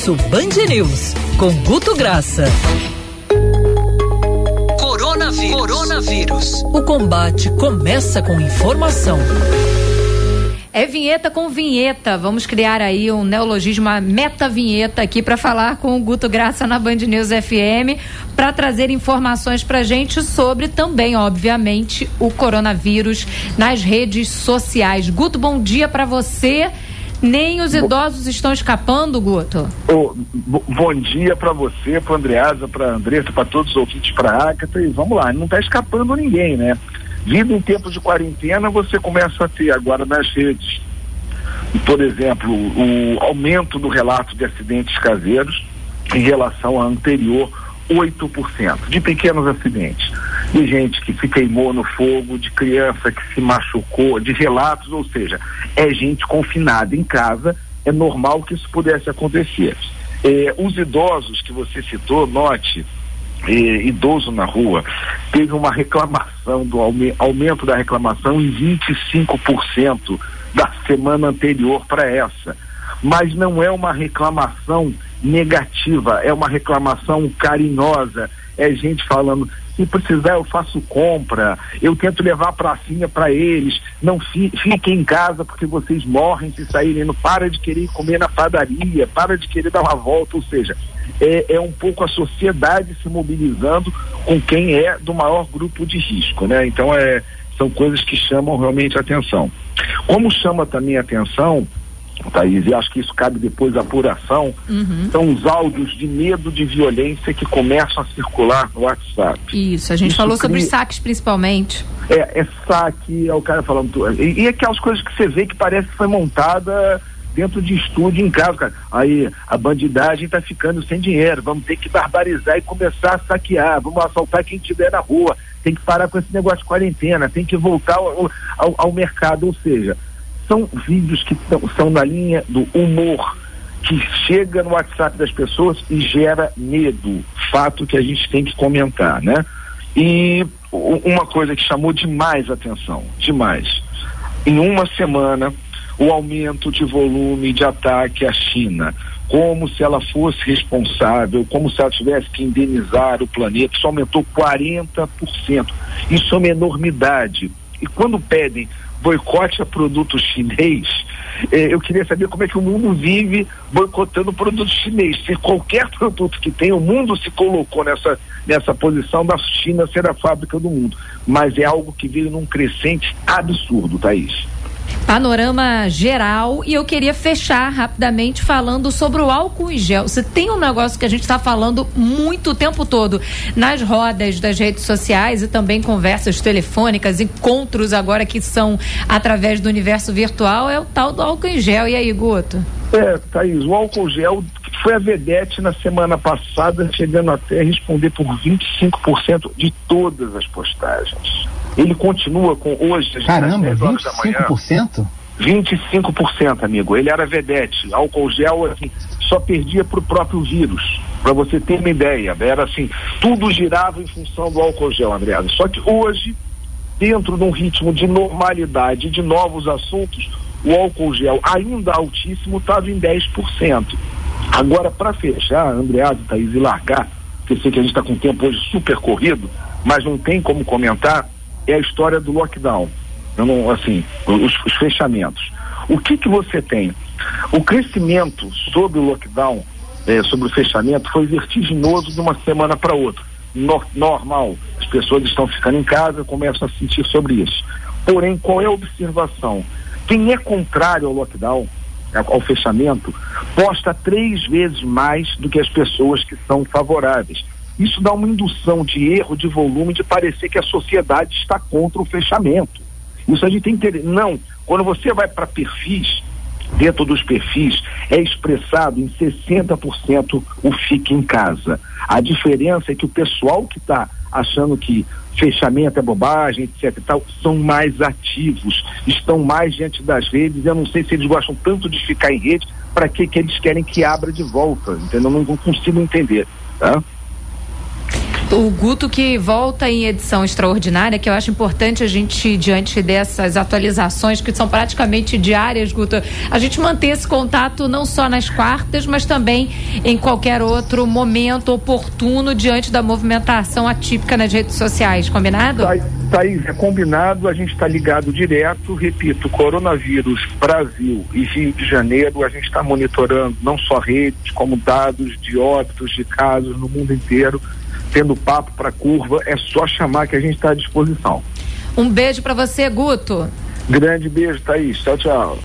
Almoço Band News, com Guto Graça. Coronavírus. Coronavírus. O combate começa com informação. É vinheta com vinheta. Vamos criar aí um neologismo, uma meta-vinheta aqui para falar com o Guto Graça na Band News FM, para trazer informações para gente sobre também, obviamente, o coronavírus nas redes sociais. Guto, bom dia para você. Nem os idosos estão escapando, Guto? Oh, bom dia para você, para Andreasa, para Andressa, para todos os ouvintes, para a Agatha. E vamos lá, não está escapando ninguém, né? Vindo em tempos de quarentena, você começa a ter agora nas redes, por exemplo, o aumento do relato de acidentes caseiros em relação ao anterior 8% de pequenos acidentes, de gente que se queimou no fogo, de criança que se machucou, de relatos, ou seja, é gente confinada em casa, é normal que isso pudesse acontecer. É, os idosos que você citou, note, é, idoso na rua, teve uma reclamação do aumento da reclamação em 25% da semana anterior para essa. Mas não é uma reclamação negativa, é uma reclamação carinhosa. É gente falando, se precisar eu faço compra, eu tento levar a pracinha para eles, não fi, fiquem em casa porque vocês morrem se saírem, não para de querer comer na padaria, para de querer dar uma volta, ou seja, é, é um pouco a sociedade se mobilizando com quem é do maior grupo de risco, né? Então é, são coisas que chamam realmente atenção. Como chama também atenção Thaís, e acho que isso cabe depois da apuração, uhum. são os áudios de medo de violência que começam a circular no WhatsApp. Isso, a gente isso falou cria... sobre saques principalmente. É, é saque, é o cara falando. E, e aquelas coisas que você vê que parece que foi montada dentro de estúdio em casa, cara. Aí a bandidagem está ficando sem dinheiro, vamos ter que barbarizar e começar a saquear, vamos assaltar quem estiver na rua, tem que parar com esse negócio de quarentena, tem que voltar ao, ao, ao mercado, ou seja, são vídeos que são na linha do humor, que chega no WhatsApp das pessoas e gera medo, fato que a gente tem que comentar, né? E uma coisa que chamou demais atenção, demais. Em uma semana, o aumento de volume de ataque à China, como se ela fosse responsável, como se ela tivesse que indenizar o planeta, isso aumentou 40%. Isso é uma enormidade. E quando pedem boicote a produto chinês, eh, eu queria saber como é que o mundo vive boicotando produto chinês. Se qualquer produto que tem, o mundo se colocou nessa, nessa posição da China ser a fábrica do mundo. Mas é algo que veio num crescente absurdo, Thaís panorama geral e eu queria fechar rapidamente falando sobre o álcool em gel. Se tem um negócio que a gente está falando muito o tempo todo nas rodas das redes sociais e também conversas telefônicas, encontros agora que são através do universo virtual, é o tal do álcool em gel. E aí, Guto? É, Thaís, o álcool gel foi a vedete na semana passada, chegando até a responder por 25% de todas as postagens. Ele continua com hoje, Caramba, 25%? 25%, amigo. Ele era vedete. Álcool gel, assim, só perdia para o próprio vírus. Para você ter uma ideia. Era assim, tudo girava em função do álcool gel, André. Só que hoje, dentro de um ritmo de normalidade, de novos assuntos, o álcool gel ainda altíssimo estava em 10%. Agora, para fechar, Andreado, Thaís, e largar, porque eu sei que a gente está com o tempo hoje super corrido, mas não tem como comentar, é a história do lockdown. Não, assim, os, os fechamentos. O que que você tem? O crescimento sobre o lockdown, eh, sobre o fechamento, foi vertiginoso de uma semana para outra. No, normal, as pessoas estão ficando em casa, começam a sentir sobre isso. Porém, qual é a observação? Quem é contrário ao lockdown, ao fechamento, posta três vezes mais do que as pessoas que são favoráveis. Isso dá uma indução de erro de volume de parecer que a sociedade está contra o fechamento. Isso a gente tem que entender. Não, quando você vai para perfis, dentro dos perfis, é expressado em 60% o fique em casa. A diferença é que o pessoal que está achando que fechamento é bobagem, etc e tal, são mais ativos, estão mais diante das redes. Eu não sei se eles gostam tanto de ficar em rede, para que que eles querem que abra de volta, entendeu? Eu não consigo entender, tá? O Guto que volta em edição extraordinária, que eu acho importante a gente, diante dessas atualizações que são praticamente diárias, Guto, a gente manter esse contato não só nas quartas, mas também em qualquer outro momento oportuno diante da movimentação atípica nas redes sociais, combinado? Tá, Thaís, é combinado, a gente está ligado direto, repito, coronavírus Brasil e Rio de Janeiro, a gente está monitorando não só redes, como dados de óbitos, de casos no mundo inteiro, tendo papo para curva, é só chamar que a gente está à disposição. Um beijo para você, Guto. Grande beijo, Thaís. Tchau, tchau.